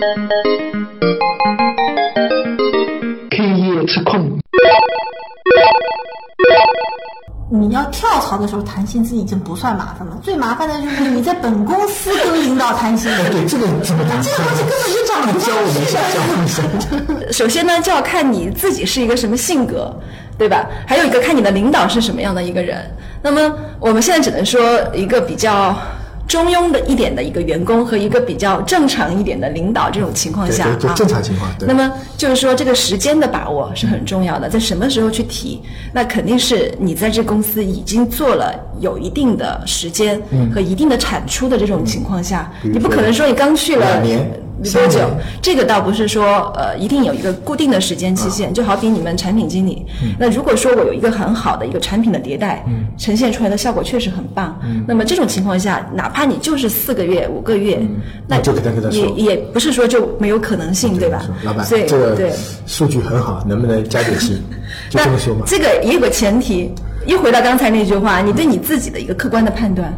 K 业吃控。你要跳槽的时候谈薪资已经不算麻烦了，最麻烦的就是你在本公司跟领导谈薪资。对，这个怎么谈？这个东西根本就讲不教我们一下，教我们一下。首先呢，就要看你自己是一个什么性格，对吧？还有一个看你的领导是什么样的一个人。那么我们现在只能说一个比较。中庸的一点的一个员工和一个比较正常一点的领导，这种情况下啊，正常情况。那么就是说，这个时间的把握是很重要的，在什么时候去提，那肯定是你在这公司已经做了有一定的时间和一定的产出的这种情况下，你不可能说你刚去了两年。多久？这个倒不是说呃一定有一个固定的时间期限，就好比你们产品经理，那如果说我有一个很好的一个产品的迭代，呈现出来的效果确实很棒，那么这种情况下，哪怕你就是四个月、五个月，那也也不是说就没有可能性，对吧？老板，这个数据很好，能不能加点薪？就这么说嘛。这个也有个前提，又回到刚才那句话，你对你自己的一个客观的判断。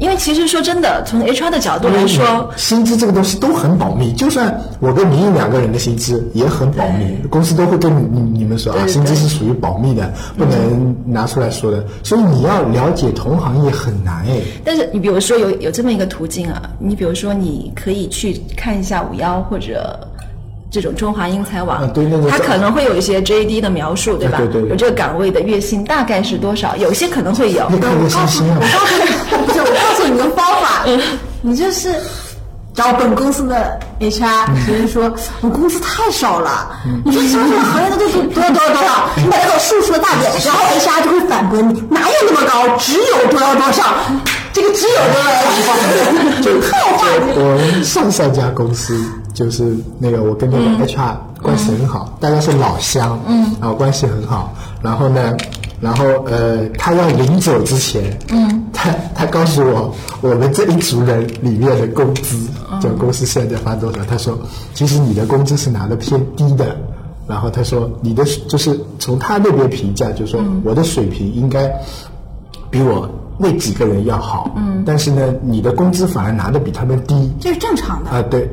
因为其实说真的，从 HR 的角度来说，薪资这个东西都很保密。就算我跟您两个人的薪资也很保密，公司都会跟你你们说啊，薪资是属于保密的，不能拿出来说的。所以你要了解同行业很难哎。但是你比如说有有这么一个途径啊，你比如说你可以去看一下五幺或者。这种中华英才网，它可能会有一些 JD 的描述，对吧？有这个岗位的月薪大概是多少？有些可能会有。你，我告诉你，不是，我告诉你个方法，你就是找本公司的 HR，直接说我公司太少了，你说什么什么行业的都是多少多少多少，你把这个数说大点，然后 HR 就会反驳你，哪有那么高？只有多少多少，这个只有多少，就套话。我上上家公司。就是那个，我跟那个 HR 关系很好，大家是老乡，嗯，然后关系很好。然后呢，然后呃，他要临走之前，嗯，他他告诉我，我们这一组人里面的工资，就公司现在发多少？他说，其实你的工资是拿的偏低的。然后他说，你的就是从他那边评价，就是说我的水平应该比我。那几个人要好，嗯，但是呢，你的工资反而拿的比他们低，这是正常的啊，对，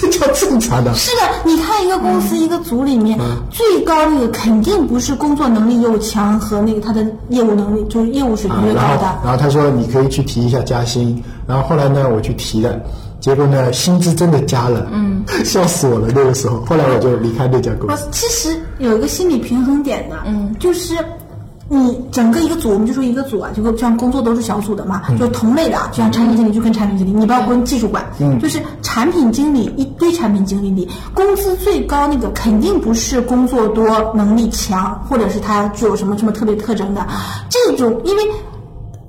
这叫正常的。是的，你看一个公司一个组里面，最高那个肯定不是工作能力又强和那个他的业务能力，就是业务水平越高的。然后他说你可以去提一下加薪，然后后来呢，我去提了，结果呢，薪资真的加了，嗯，笑死我了那个时候。后来我就离开那家公司。其实有一个心理平衡点的，嗯，就是。你整个一个组，我们就说一个组啊，就像工作都是小组的嘛，就同类的，就像产品经理就跟产品经理，你不要跟技术管，就是产品经理一堆产品经理里，工资最高那个肯定不是工作多、能力强，或者是他具有什么什么特别特征的，这种因为。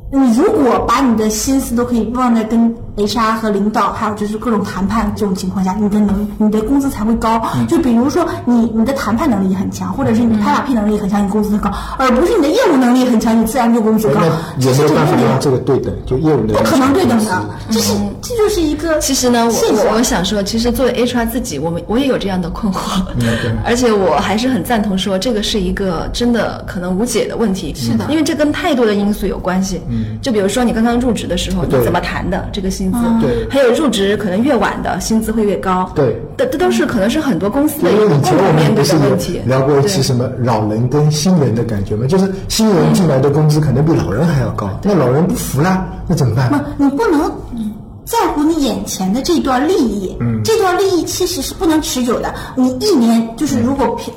你如果把你的心思都可以放在跟 HR 和领导，还有就是各种谈判这种情况下，你的能你的工资才会高。就比如说你你的谈判能力很强，或者是你拍马屁能力很强，你工资高，而不是你的业务能力很强，你自然就工资高。有没有办法让这个对等？就业务能力不可能对等的，这是这就是一个。其实呢，我我想说，其实作为 HR 自己，我们我也有这样的困惑，而且我还是很赞同说，这个是一个真的可能无解的问题。是的，因为这跟太多的因素有关系。就比如说你刚刚入职的时候，你怎么谈的这个薪资？对，还有入职可能越晚的薪资会越高。对，这这都是可能是很多公司的一个共同面对的问题。聊过一期什么老人跟新人的感觉吗？就是新人进来的工资可能比老人还要高，那老人不服了，那怎么办？不，你不能在乎你眼前的这段利益。嗯，这段利益其实是不能持久的。你一年就是如果平。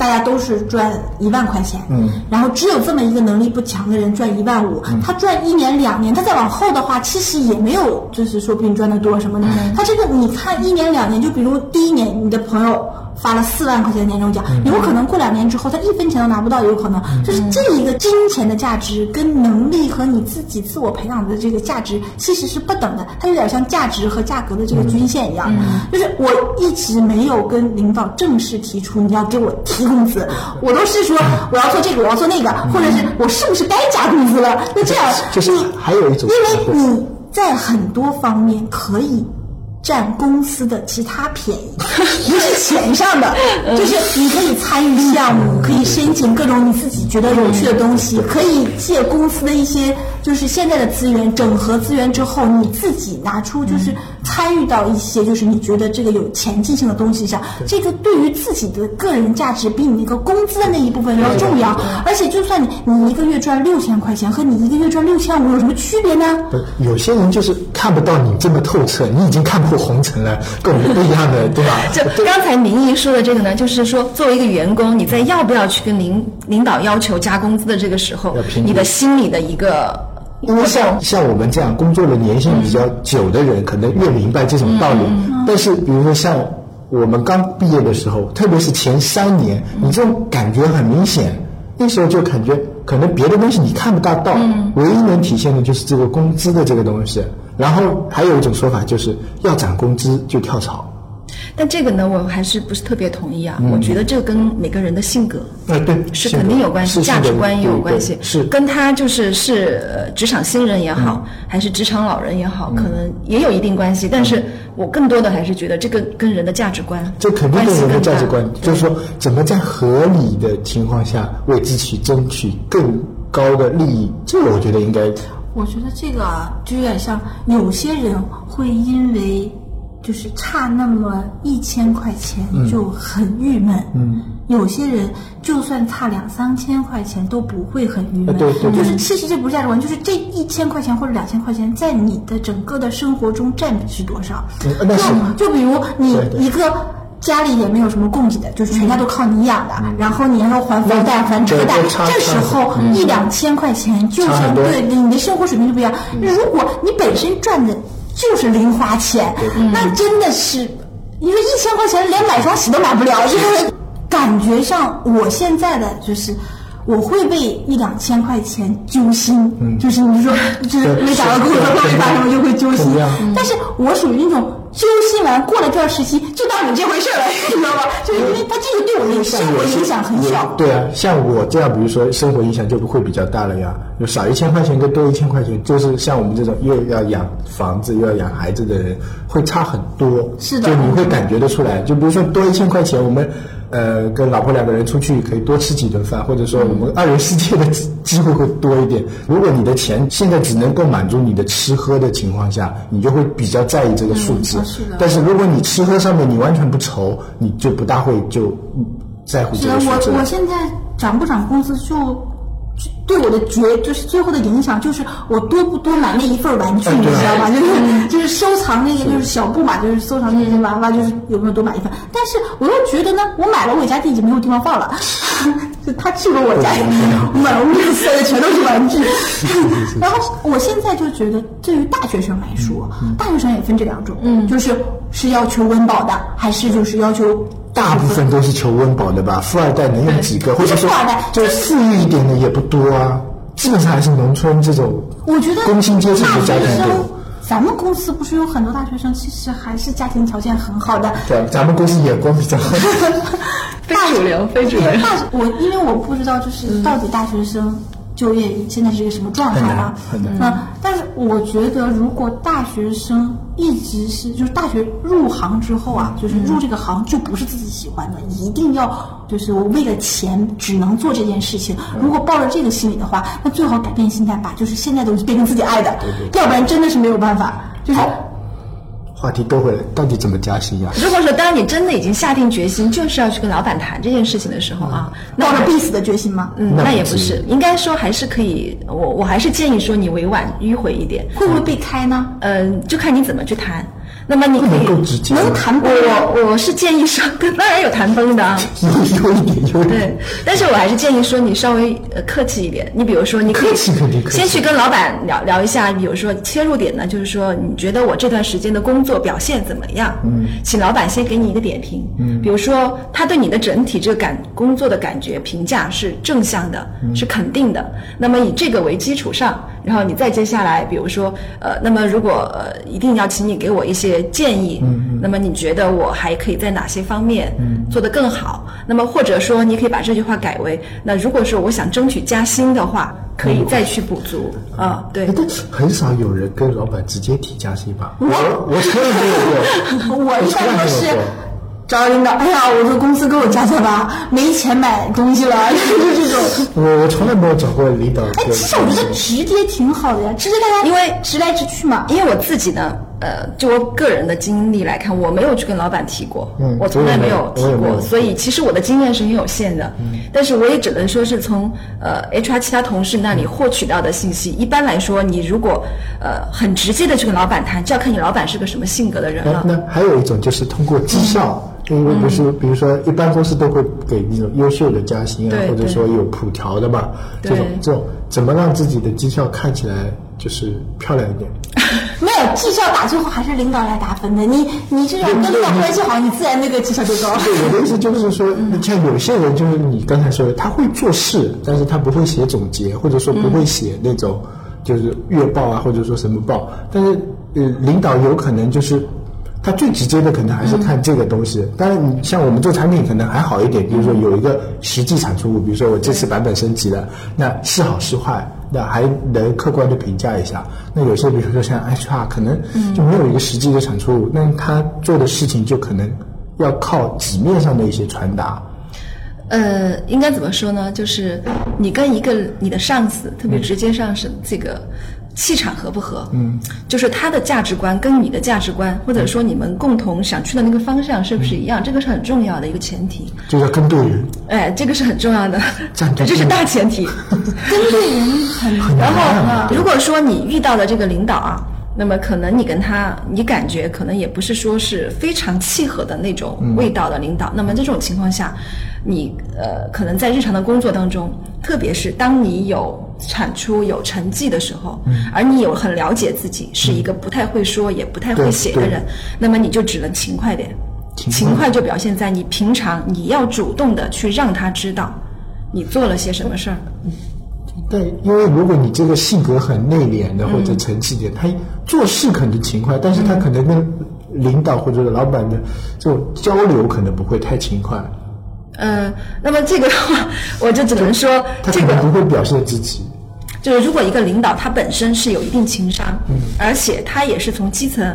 大家都是赚一万块钱，嗯，然后只有这么一个能力不强的人赚一万五，他赚一年两年，他再往后的话，其实也没有，就是说比你赚的多什么的。他这个你看一年两年，就比如第一年你的朋友。发了四万块钱的年终奖，有可能过两年之后他一分钱都拿不到，有可能就是这一个金钱的价值跟能力和你自己自我培养的这个价值其实是不等的，它有点像价值和价格的这个均线一样。就是我一直没有跟领导正式提出你要给我提工资，我都是说我要做这个，我要做那个，或者是我是不是该加工资了？那这样就是还有一种，因为你在很多方面可以。占公司的其他便宜，不是钱上的，就是你可以参与项目，可以申请各种你自己觉得有趣的东西，可以借公司的一些就是现在的资源整合资源之后，你自己拿出就是参与到一些就是你觉得这个有前进性的东西上，这个对于自己的个人价值比你那个工资的那一部分要重要。而且就算你你一个月赚六千块钱，和你一个月赚六千五有什么区别呢？有些人就是看不到你这么透彻，你已经看破红尘了，跟我们不一样的，对吧？就刚才明姨说的这个呢，就是说作为一个员工，你在要不要去跟领领导要求加工资的这个时候你的心里的一个因为像像我们这样工作的年限比较久的人，可能越明白这种道理。但是，比如说像我们刚毕业的时候，特别是前三年，你这种感觉很明显。那时候就感觉可能别的东西你看不大到，唯一能体现的就是这个工资的这个东西。然后还有一种说法就是要涨工资就跳槽。但这个呢，我还是不是特别同意啊？我觉得这个跟每个人的性格嗯，对，是肯定有关系，价值观也有对对关系，是跟他就是是呃职场新人也好，还是职场老人也好，可能也有一定关系。但是我更多的还是觉得这个跟人的价值观，这肯定关系跟人的价值观，就是说怎么在合理的情况下为自己争取更高的利益，这个我觉得应该我觉得这个啊，就有点像有些人会因为就是差那么一千块钱就很郁闷，嗯，有些人就算差两三千块钱都不会很郁闷，啊对对对。就是其实这不是价值观，就是这一千块钱或者两千块钱在你的整个的生活中占比是多少？嗯那是。就就比如你对对。一个。家里也没有什么供给的，就是全家都靠你养的，然后你还要还房贷、还车贷这时候一两千块钱就差很多。相对你的生活水平就不一样。如果你本身赚的就是零花钱，那真的是，你说一千块钱连买双鞋都买不了，就是感觉上我现在的就是。我会为一两千块钱揪心，就是你说，就是没找到工作会没发什么就会揪心。但是我属于那种揪心完过了这段时期就当你这回事了，你知道吧？就是因为它这个对我的生活影响很小。对啊，像我这样，比如说生活影响就不会比较大了呀。就少一千块钱跟多一千块钱，就是像我们这种又要养房子又要养孩子的人，会差很多。是的就你会感觉得出来。就比如说多一千块钱，我们呃跟老婆两个人出去可以多吃几顿饭，或者说我们二人世界的机机会会多一点。如果你的钱现在只能够满足你的吃喝的情况下，你就会比较在意这个数字。嗯是但是如果你吃喝上面你完全不愁，你就不大会就嗯在乎，这个数字我。我现在涨不涨工资就。就对我的决就是最后的影响，就是我多不多买那一份玩具，你知道吧？就是就是收藏那个就是小布嘛，就是收藏那些娃娃，就是有没有多买一份？但是我又觉得呢，我买了我家地已经没有地方放了，就他去过我家，满屋子塞的全都是玩具。然后我现在就觉得，对于大学生来说，大学生也分这两种，嗯，就是是要求温饱的，还是就是要求大部分都是求温饱的吧，富二代能有几个？或者说富二代，就富裕一点的也不多啊，基本上还是农村这种。我觉得工薪阶层的家庭大学生多。咱们公司不是有很多大学生，其实还是家庭条件很好的。对，咱们公司眼光比较好。非主流，非主流。大学我因为我不知道，就是到底大学生就业现在是一个什么状态啊？很难很难嗯，但是我觉得，如果大学生一直是就是大学入行之后啊，就是入这个行就不是自己喜欢的，一定要就是我为了钱只能做这件事情。如果抱着这个心理的话，那最好改变心态，把就是现在的东西变成自己爱的，要不然真的是没有办法。就是话题都回来，到底怎么加薪呀？如果说当你真的已经下定决心，就是要去跟老板谈这件事情的时候啊，那抱着必死的决心吗？嗯，那那也不是，应该说还是可以，我我还是建议说你委婉迂回一点，会不会被开呢？嗯，就看你怎么去谈。那么你能够以直接能谈崩？我我是建议说，当然有谈崩的啊。有有一点，有一对。，但是我还是建议说你稍微呃客气一点。你比如说，你可以先去跟老板聊聊一下，比如说切入点呢，就是说你觉得我这段时间的工作表现怎么样？嗯，请老板先给你一个点评。嗯，比如说他对你的整体这个感工作的感觉评价是正向的，是肯定的。那么以这个为基础上，然后你再接下来，比如说呃，那么如果呃一定要请你给我一些建议，嗯，那么你觉得我还可以在哪些方面做得更好？那么或者说你可以把这句话改为，那如果说我想争取加薪的话，可以再去补足啊，对很少有人跟老板直接提加薪吧？我我从来没有过，我一从来没有般都是过。找领导，哎呀，我说公司给我加加吧，没钱买东西了，就是这种。我我从来没有找过领导。哎，其实我觉得直接挺好的呀，直接大家因为直来直去嘛。因为我自己呢，呃，就我个人的经历来看，我没有去跟老板提过，嗯我从来没有提过，所以其实我的经验是很有限的。但是我也只能说是从呃 HR 其他同事那里获取到的信息。一般来说，你如果呃很直接的去跟老板谈，就要看你老板是个什么性格的人了。那那还有一种就是通过绩效，因为不是，比如说一般公司都会给那种优秀的加薪啊，或者说有普调的嘛，这种这种怎么让自己的绩效看起来就是漂亮一点？没有绩效打最后还是领导来打分的。你你这种跟领导关系好，你自然那个绩效就高。对，我的意思就是说，像有些人就是你刚才说的，他会做事，但是他不会写总结，或者说不会写那种就是月报啊，或者说什么报。但是呃，领导有可能就是他最直接的可能还是看这个东西。当然，你像我们做产品可能还好一点，比如说有一个实际产出物，比如说我这次版本升级了，那是好是坏。那还能客观的评价一下。那有些比如说像 HR，可能就没有一个实际的产出物，那他做的事情就可能要靠纸面上的一些传达。呃，应该怎么说呢？就是你跟一个你的上司，特别直接上司，这个气场合不合？嗯，就是他的价值观跟你的价值观，或者说你们共同想去的那个方向是不是一样？这个是很重要的一个前提。就要跟对人，哎，这个是很重要的这是大前提。跟对人很然啊后，如果说你遇到的这个领导啊，那么可能你跟他，你感觉可能也不是说是非常契合的那种味道的领导。那么这种情况下，你呃可能在日常的工作当中，特别是当你有产出、有成绩的时候，而你有很了解自己是一个不太会说、也不太会写的人，那么你就只能勤快点。勤快就表现在你平常你要主动的去让他知道你做了些什么事儿。但因为如果你这个性格很内敛的或者沉气点，他做事可能勤快，但是他可能跟领导或者老板的这种交流可能不会太勤快，嗯，那么这个的话，我就只能说他这个可能不会表现自己。就是，如果一个领导他本身是有一定情商，而且他也是从基层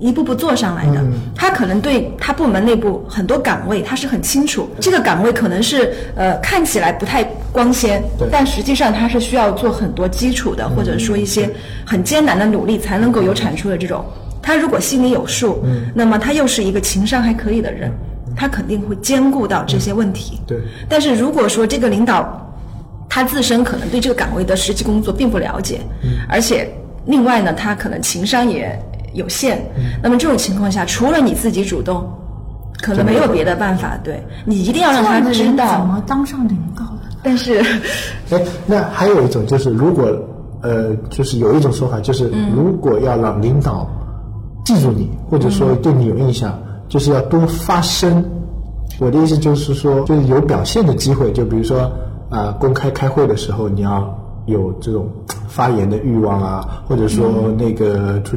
一步步做上来的，他可能对他部门内部很多岗位他是很清楚，这个岗位可能是呃看起来不太光鲜，但实际上他是需要做很多基础的，或者说一些很艰难的努力才能够有产出的这种。他如果心里有数，那么他又是一个情商还可以的人，他肯定会兼顾到这些问题。对。但是如果说这个领导他自身可能对这个岗位的实际工作并不了解，而且另外呢，他可能情商也有限，那么这种情况下，除了你自己主动，可能没有别的办法。对你一定要让他知这样的人怎。么当上领导的？但是，哎，那还有一种就是，如果呃，就是有一种说法，就是如果要让领导记住你，或者说对你有印象，就是要多发声。我的意思就是说，就是有表现的机会，就比如说啊、公开开会的时候，你要有这种发言的欲望啊，或者说那个出。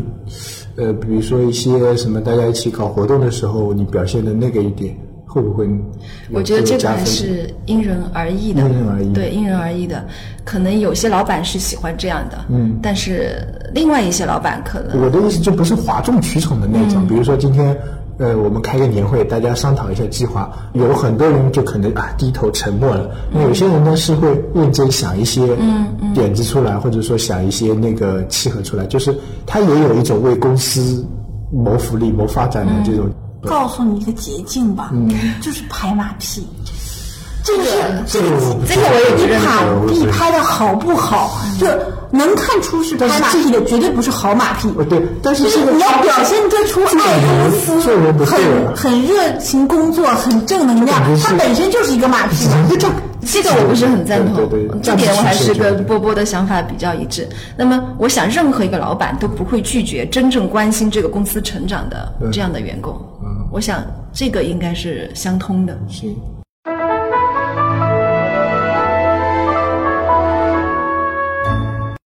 呃，比如说一些什么，大家一起搞活动的时候，你表现的那个一点，会不会有？我觉得这个还是因人而异的，因人而异对，因人而异的。可能有些老板是喜欢这样的，嗯，但是另外一些老板可能我的意思就不是哗众取宠的那种，比如说今天，呃，我们开个年会，大家商讨一下计划，有很多人就可能啊低头沉默了，那有些人呢是会认真想一些点子出来，或者说想一些那个契合出来，就是他也有一种为公司谋福利、谋发展的这种。告诉你一个捷径吧，嗯。就是拍马屁。这个是这个我不这个我也不你认马可。屁拍的好不好，就能看出是拍马屁的，绝对不是好马屁。呃对，但是就是你要表现得出爱公司，很很热情工作，很正能量它本身就是一个马屁嘛。这个我不是很赞同，这点我还是跟波波的想法比较一致。那么，我想任何一个老板都不会拒绝真正关心这个公司成长的这样的员工。我想这个应该是相通的。是